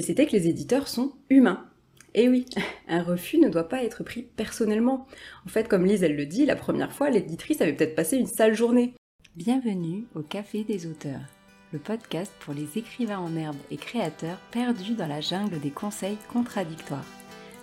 mais c'était que les éditeurs sont humains. Et oui, un refus ne doit pas être pris personnellement. En fait, comme Lise, elle le dit, la première fois, l'éditrice avait peut-être passé une sale journée. Bienvenue au Café des auteurs, le podcast pour les écrivains en herbe et créateurs perdus dans la jungle des conseils contradictoires.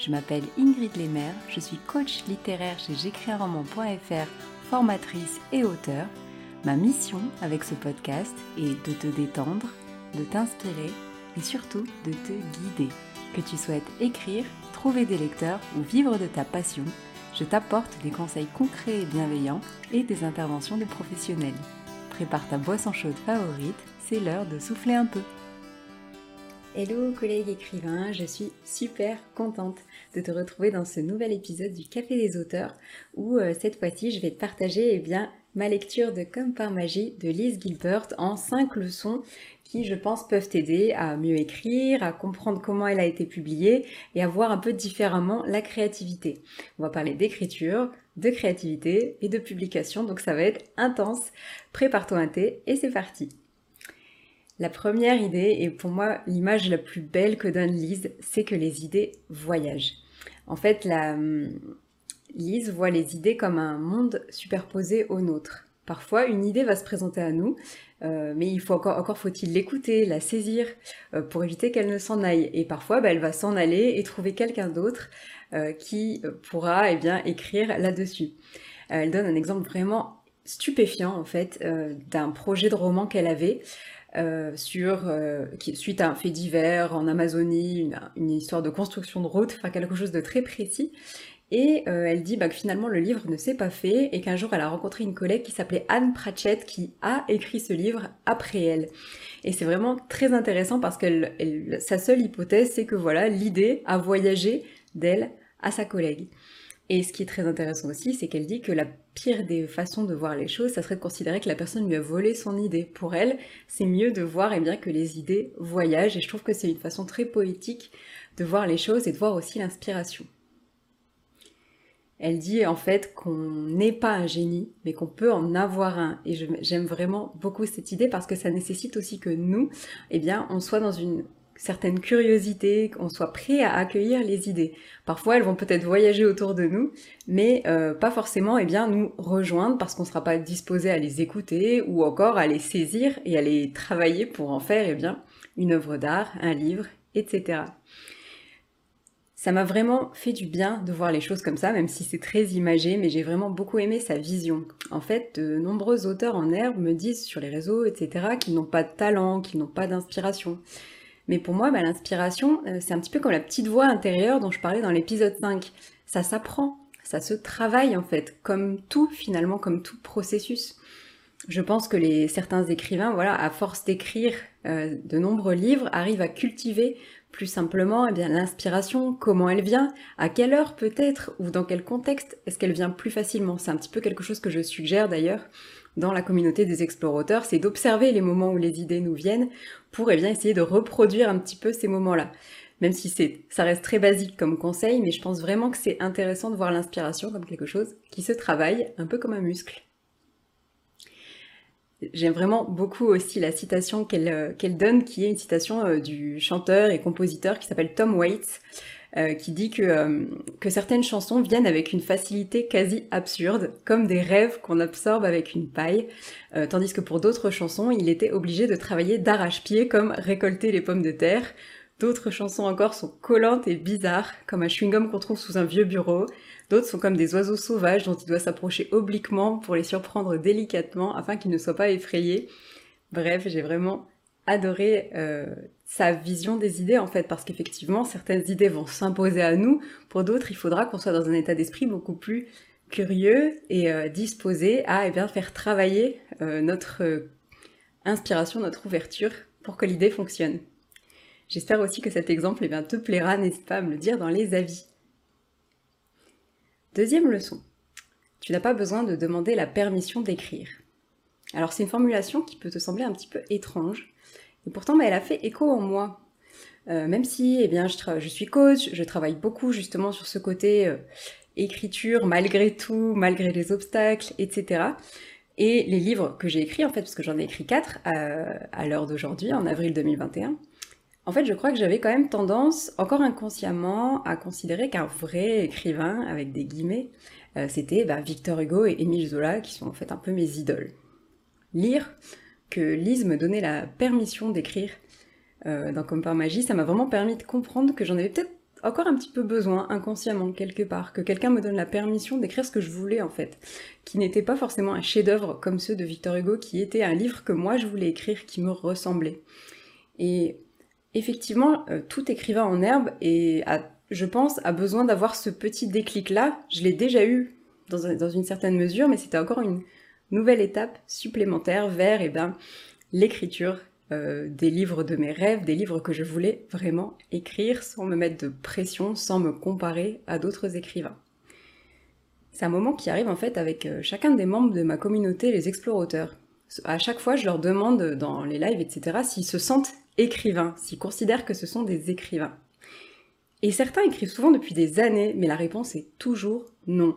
Je m'appelle Ingrid Lemaire, je suis coach littéraire chez j'écrisunroman.fr, formatrice et auteur. Ma mission avec ce podcast est de te détendre, de t'inspirer et surtout de te guider. Que tu souhaites écrire, trouver des lecteurs ou vivre de ta passion, je t'apporte des conseils concrets et bienveillants et des interventions de professionnels. Prépare ta boisson chaude favorite, c'est l'heure de souffler un peu. Hello collègues écrivains, je suis super contente de te retrouver dans ce nouvel épisode du Café des auteurs où euh, cette fois-ci je vais te partager eh bien, ma lecture de Comme par magie de Lise Gilbert en 5 leçons qui, je pense, peuvent t'aider à mieux écrire, à comprendre comment elle a été publiée et à voir un peu différemment la créativité. On va parler d'écriture, de créativité et de publication, donc ça va être intense. Prépare-toi un thé et c'est parti. La première idée, et pour moi l'image la plus belle que donne Lise, c'est que les idées voyagent. En fait, la, Lise voit les idées comme un monde superposé au nôtre. Parfois, une idée va se présenter à nous, euh, mais il faut encore, faut-il l'écouter, la saisir, euh, pour éviter qu'elle ne s'en aille. Et parfois, bah, elle va s'en aller et trouver quelqu'un d'autre euh, qui pourra eh bien, écrire là-dessus. elle donne un exemple vraiment stupéfiant, en fait, d'un projet de roman qu'elle avait. sur suite à un fait divers en Amazonie, une, une, histoire de construction de route, enfin quelque chose de très précis. Et euh, elle dit bah, que finalement le livre ne s'est pas fait et qu'un jour elle a rencontré une collègue qui s'appelait Anne Pratchett qui a écrit ce livre après elle. Et c'est vraiment très intéressant parce que sa seule hypothèse c'est que voilà l'idée a voyagé d'elle à sa collègue. Et ce qui est très intéressant aussi, c'est qu'elle dit que la pire des façons de voir les choses, ça serait de considérer que la personne lui a volé son idée. Pour elle, c'est mieux de voir eh bien, que les idées voyagent, et je trouve que c'est une façon très poétique de voir les choses et de voir aussi l'inspiration. Elle dit en fait qu'on n'est pas un génie, mais qu'on peut en avoir un. Et j'aime vraiment beaucoup cette idée parce que ça nécessite aussi que nous, eh bien, on soit dans une certaine curiosité, qu'on soit prêt à accueillir les idées. Parfois, elles vont peut-être voyager autour de nous, mais euh, pas forcément, eh bien, nous rejoindre parce qu'on ne sera pas disposé à les écouter ou encore à les saisir et à les travailler pour en faire, eh bien, une œuvre d'art, un livre, etc. Ça m'a vraiment fait du bien de voir les choses comme ça, même si c'est très imagé, mais j'ai vraiment beaucoup aimé sa vision. En fait, de nombreux auteurs en herbe me disent sur les réseaux, etc., qu'ils n'ont pas de talent, qu'ils n'ont pas d'inspiration. Mais pour moi, bah, l'inspiration, euh, c'est un petit peu comme la petite voix intérieure dont je parlais dans l'épisode 5. Ça s'apprend, ça se travaille en fait, comme tout finalement, comme tout processus. Je pense que les, certains écrivains, voilà, à force d'écrire euh, de nombreux livres, arrivent à cultiver plus simplement, eh bien l'inspiration, comment elle vient, à quelle heure peut-être, ou dans quel contexte est-ce qu'elle vient plus facilement? C'est un petit peu quelque chose que je suggère d'ailleurs dans la communauté des explorateurs, c'est d'observer les moments où les idées nous viennent pour eh bien essayer de reproduire un petit peu ces moments-là. Même si c'est, ça reste très basique comme conseil, mais je pense vraiment que c'est intéressant de voir l'inspiration comme quelque chose qui se travaille un peu comme un muscle. J'aime vraiment beaucoup aussi la citation qu'elle euh, donne, qui est une citation euh, du chanteur et compositeur qui s'appelle Tom Waits, euh, qui dit que, que certaines chansons viennent avec une facilité quasi absurde, comme des rêves qu'on absorbe avec une paille, tandis que pour d'autres chansons, il était obligé de travailler d'arrache-pied, comme récolter les pommes de terre. D'autres chansons encore sont collantes et bizarres, comme un chewing-gum qu'on trouve sous un vieux bureau, D'autres sont comme des oiseaux sauvages dont il doit s'approcher obliquement pour les surprendre délicatement afin qu'ils ne soient pas effrayés. Bref, j'ai vraiment adoré euh, sa vision des idées en fait, parce qu'effectivement, certaines idées vont s'imposer à nous, pour d'autres, il faudra qu'on soit dans un état d'esprit beaucoup plus curieux et euh, disposé à eh bien, faire travailler euh, notre inspiration, notre ouverture pour que l'idée fonctionne. J'espère aussi que cet exemple eh bien, te plaira, n'hésite pas à me le dire dans les avis. Deuxième leçon. Tu n'as pas besoin de demander la permission d'écrire. Alors c'est une formulation qui peut te sembler un petit peu étrange, et pourtant bah, elle a fait écho en moi. Euh, même si eh bien, je, suis coach, je travaille beaucoup justement sur ce côté euh, écriture malgré tout, malgré les obstacles, etc. Et les livres que j'ai écrits, en fait, parce que j'en ai écrit quatre euh, à l'heure d'aujourd'hui, en avril 2021, En fait, je crois que j'avais quand même tendance, encore inconsciemment, à considérer qu'un vrai écrivain, avec des guillemets, euh, c'était bah, Victor Hugo et Émile Zola, qui sont en fait un peu mes idoles. Lire que Lise me donnait la permission d'écrire euh, dans Comme par magie, ça m'a vraiment permis de comprendre que j'en avais peut-être encore un petit peu besoin, inconsciemment, quelque part, que quelqu'un me donne la permission d'écrire ce que je voulais, en fait, qui n'était pas forcément un chef-d'œuvre comme ceux de Victor Hugo, qui était un livre que moi je voulais écrire, qui me ressemblait. Et effectivement, euh, tout écrivain en herbe, et je pense, a besoin d'avoir ce petit déclic-là. Je l'ai déjà eu dans, une certaine mesure, mais c'était encore une nouvelle étape supplémentaire vers eh ben, l'écriture euh, des livres de mes rêves, des livres que je voulais vraiment écrire sans me mettre de pression, sans me comparer à d'autres écrivains. C'est un moment qui arrive en fait avec euh, chacun des membres de ma communauté, les explorateurs. À chaque fois, je leur demande dans les lives, etc., s'ils se sentent écrivains, s'ils considèrent que ce sont des écrivains. Et certains écrivent souvent depuis des années, mais la réponse est toujours non.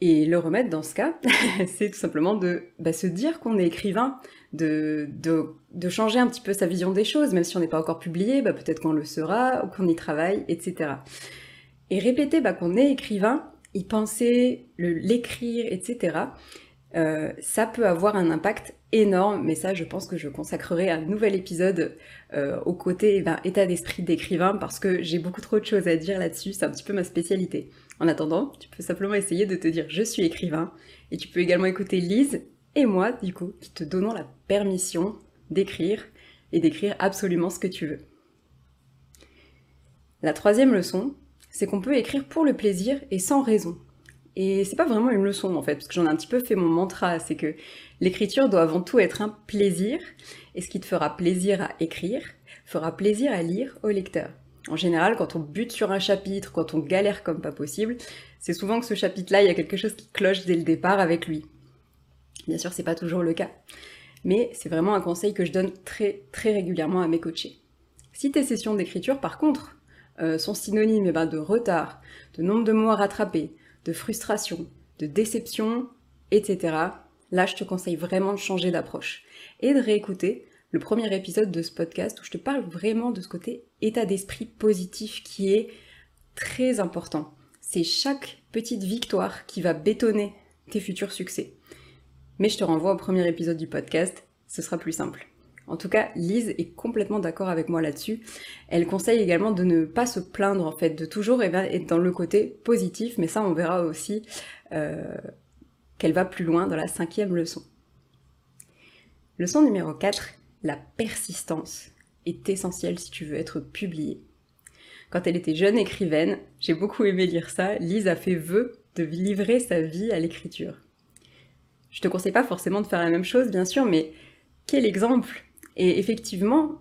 Et le remède dans ce cas, c'est tout simplement de bah, se dire qu'on est écrivain, de, de, changer un petit peu sa vision des choses, même si on n'est pas encore publié, bah, peut-être qu'on le sera, ou qu'on y travaille, etc. Et répéter bah, qu'on est écrivain, y penser, l'écrire, etc., euh, ça peut avoir un impact énorme, mais ça je pense que je consacrerai un nouvel épisode euh, au côté eh ben, état d'esprit d'écrivain parce que j'ai beaucoup trop de choses à dire là-dessus, c'est un petit peu ma spécialité. En attendant, tu peux simplement essayer de te dire je suis écrivain et tu peux également écouter Lise et moi du coup te donnons la permission d'écrire et d'écrire absolument ce que tu veux. La troisième leçon, c'est qu'on peut écrire pour le plaisir et sans raison. Et c'est pas vraiment une leçon en fait, parce que j'en ai un petit peu fait mon mantra, c'est que l'écriture doit avant tout être un plaisir, et ce qui te fera plaisir à écrire, fera plaisir à lire au lecteur. En général, quand on bute sur un chapitre, quand on galère comme pas possible, c'est souvent que ce chapitre-là, il y a quelque chose qui cloche dès le départ avec lui. Bien sûr, c'est pas toujours le cas. Mais c'est vraiment un conseil que je donne très très régulièrement à mes coachés. Si tes sessions d'écriture, par contre, euh, sont synonymes eh ben, de retard, de nombre de mots à rattraper, de frustration, de déception, etc., là je te conseille vraiment de changer d'approche et de réécouter le premier épisode de ce podcast où je te parle vraiment de ce côté état d'esprit positif qui est très important. C'est chaque petite victoire qui va bétonner tes futurs succès. Mais je te renvoie au premier épisode du podcast, ce sera plus simple. En tout cas, Lise est complètement d'accord avec moi là-dessus. Elle conseille également de ne pas se plaindre en fait, de toujours être dans le côté positif, mais ça on verra aussi euh, qu'elle va plus loin dans la cinquième leçon. Leçon numéro 4, la persistance est essentielle si tu veux être publiée. Quand elle était jeune écrivaine, j'ai beaucoup aimé lire ça, Lise a fait vœu de livrer sa vie à l'écriture. Je te conseille pas forcément de faire la même chose, bien sûr, mais quel exemple et effectivement,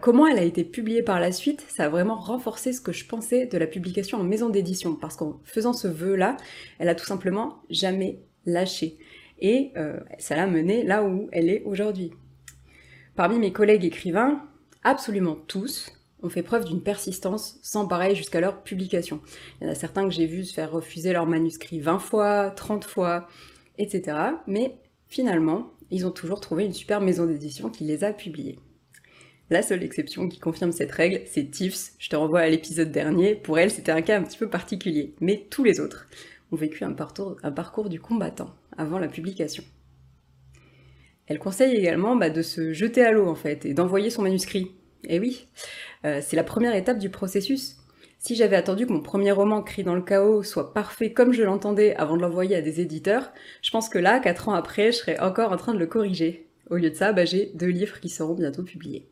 comment elle a été publiée par la suite, ça a vraiment renforcé ce que je pensais de la publication en maison d'édition, parce qu'en faisant ce vœu-là, elle a tout simplement jamais lâché. Et euh, ça l'a menée là où elle est aujourd'hui. Parmi mes collègues écrivains, absolument tous ont fait preuve d'une persistance sans pareil jusqu'à leur publication. Il y en a certains que j'ai vus se faire refuser leur manuscrit 20 fois, 30 fois, etc. Mais finalement, ils ont toujours trouvé une super maison d'édition qui les a publiés. La seule exception qui confirme cette règle, c'est Tiffs. Je te renvoie à l'épisode dernier. Pour elle, c'était un cas un petit peu particulier. Mais tous les autres ont vécu un parcours, du combattant avant la publication. Elle conseille également bah, de se jeter à l'eau en fait et d'envoyer son manuscrit. Et eh oui, euh, c'est la première étape du processus. Si j'avais attendu que mon premier roman, Cri dans le chaos, soit parfait comme je l'entendais avant de l'envoyer à des éditeurs, je pense que là, quatre ans après, je serais encore en train de le corriger. Au lieu de ça, bah, j'ai deux livres qui seront bientôt publiés.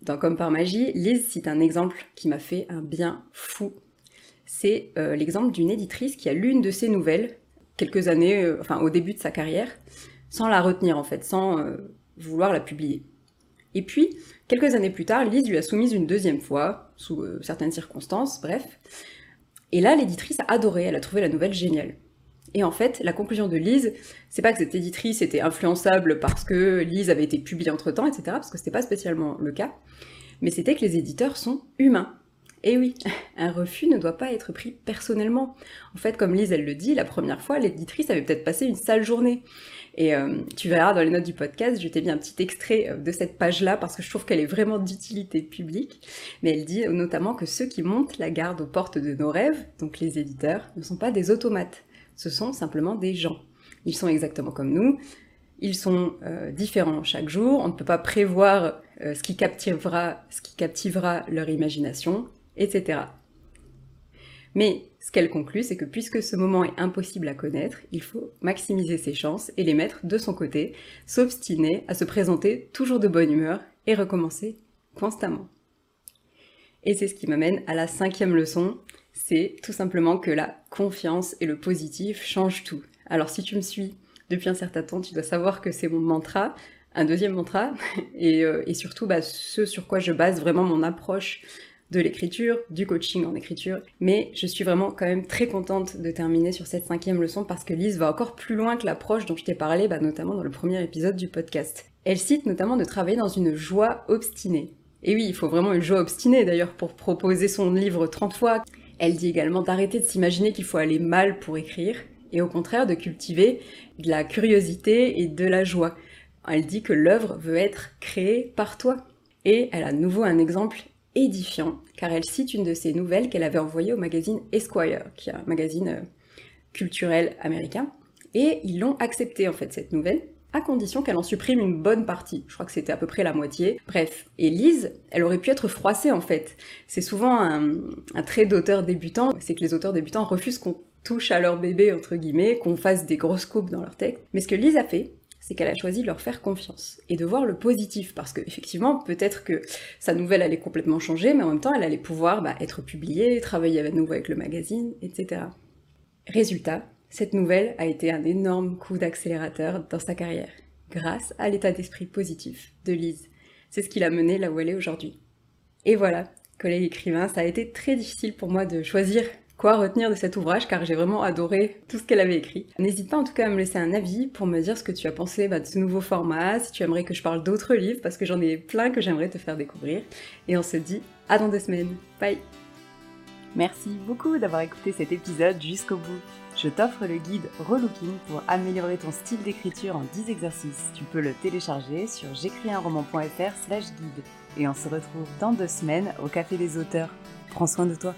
Dans Comme par magie, Lise cite un exemple qui m'a fait un bien fou. C'est euh, l'exemple d'une éditrice qui a lu une de ses nouvelles, quelques années, euh, enfin au début de sa carrière, sans la retenir en fait, sans euh, vouloir la publier. Et puis, quelques années plus tard, Lise lui a soumise une deuxième fois, sous euh, certaines circonstances, bref. Et là, l'éditrice a adoré, elle a trouvé la nouvelle géniale. Et en fait, la conclusion de Lise, c'est pas que cette éditrice était influençable parce que Lise avait été publiée entre temps, etc., parce que c'était pas spécialement le cas, mais c'était que les éditeurs sont humains. Et oui, un refus ne doit pas être pris personnellement. En fait, comme Lise, elle le dit, la première fois, l'éditrice avait peut-être passé une sale journée. Et euh, tu verras dans les notes du podcast, je t'ai mis un petit extrait euh, de cette page-là parce que je trouve qu'elle est vraiment d'utilité publique. Mais elle dit notamment que ceux qui montent la garde aux portes de nos rêves, donc les éditeurs, ne sont pas des automates. Ce sont simplement des gens. Ils sont exactement comme nous. Ils sont euh, différents chaque jour. On ne peut pas prévoir ce qui captivera leur imagination, etc. Mais ce qu'elle conclut, c'est que puisque ce moment est impossible à connaître, il faut maximiser ses chances et les mettre de son côté, s'obstiner à se présenter toujours de bonne humeur et recommencer constamment. Et c'est ce qui m'amène à la cinquième leçon, c'est tout simplement que la confiance et le positif changent tout. Alors si tu me suis depuis un certain temps, tu dois savoir que c'est mon mantra, un deuxième mantra, et, euh, surtout bah, ce sur quoi je base vraiment mon approche de l'écriture, du coaching en écriture. Mais je suis vraiment quand même très contente de terminer sur cette cinquième leçon parce que Lise va encore plus loin que l'approche dont je t'ai parlé, bah, notamment dans le premier épisode du podcast. Elle cite notamment de travailler dans une joie obstinée. Et oui, il faut vraiment une joie obstinée d'ailleurs pour proposer son livre 30 fois. Elle dit également d'arrêter de s'imaginer qu'il faut aller mal pour écrire et au contraire de cultiver de la curiosité et de la joie. Elle dit que l'œuvre veut être créée par toi. Et elle a de nouveau un exemple édifiant, car elle cite une de ses nouvelles qu'elle avait envoyée au magazine Esquire, qui est un magazine euh, culturel américain, et ils l'ont accepté en fait cette nouvelle, à condition qu'elle en supprime une bonne partie. Je crois que c'était à peu près la moitié. Bref. Et Lise, elle aurait pu être froissée en fait. C'est souvent un, un trait d'auteur débutant, c'est que les auteurs débutants refusent qu'on touche à leur bébé, entre guillemets, qu'on fasse des grosses coupes dans leur texte. Mais ce que Lise a fait, c'est qu'elle a choisi de leur faire confiance et de voir le positif, parce que effectivement, peut-être que sa nouvelle allait complètement changer, mais en même temps, elle allait pouvoir bah, être publiée, travailler à nouveau avec le magazine, etc. Résultat, cette nouvelle a été un énorme coup d'accélérateur dans sa carrière, grâce à l'état d'esprit positif de Lise. C'est ce qui l'a menée là où elle est aujourd'hui. Et voilà, collègue écrivain, ça a été très difficile pour moi de choisir quoi retenir de cet ouvrage car j'ai vraiment adoré tout ce qu'elle avait écrit. N'hésite pas en tout cas à me laisser un avis pour me dire ce que tu as pensé bah, de ce nouveau format, si tu aimerais que je parle d'autres livres parce que j'en ai plein que j'aimerais te faire découvrir. Et on se dit à dans deux semaines. Bye Merci beaucoup d'avoir écouté cet épisode jusqu'au bout. Je t'offre le guide Relooking pour améliorer ton style d'écriture en 10 exercices. Tu peux le télécharger sur j'écris-un-roman.fr slash guide. Et on se retrouve dans deux semaines au Café des auteurs. Prends soin de toi.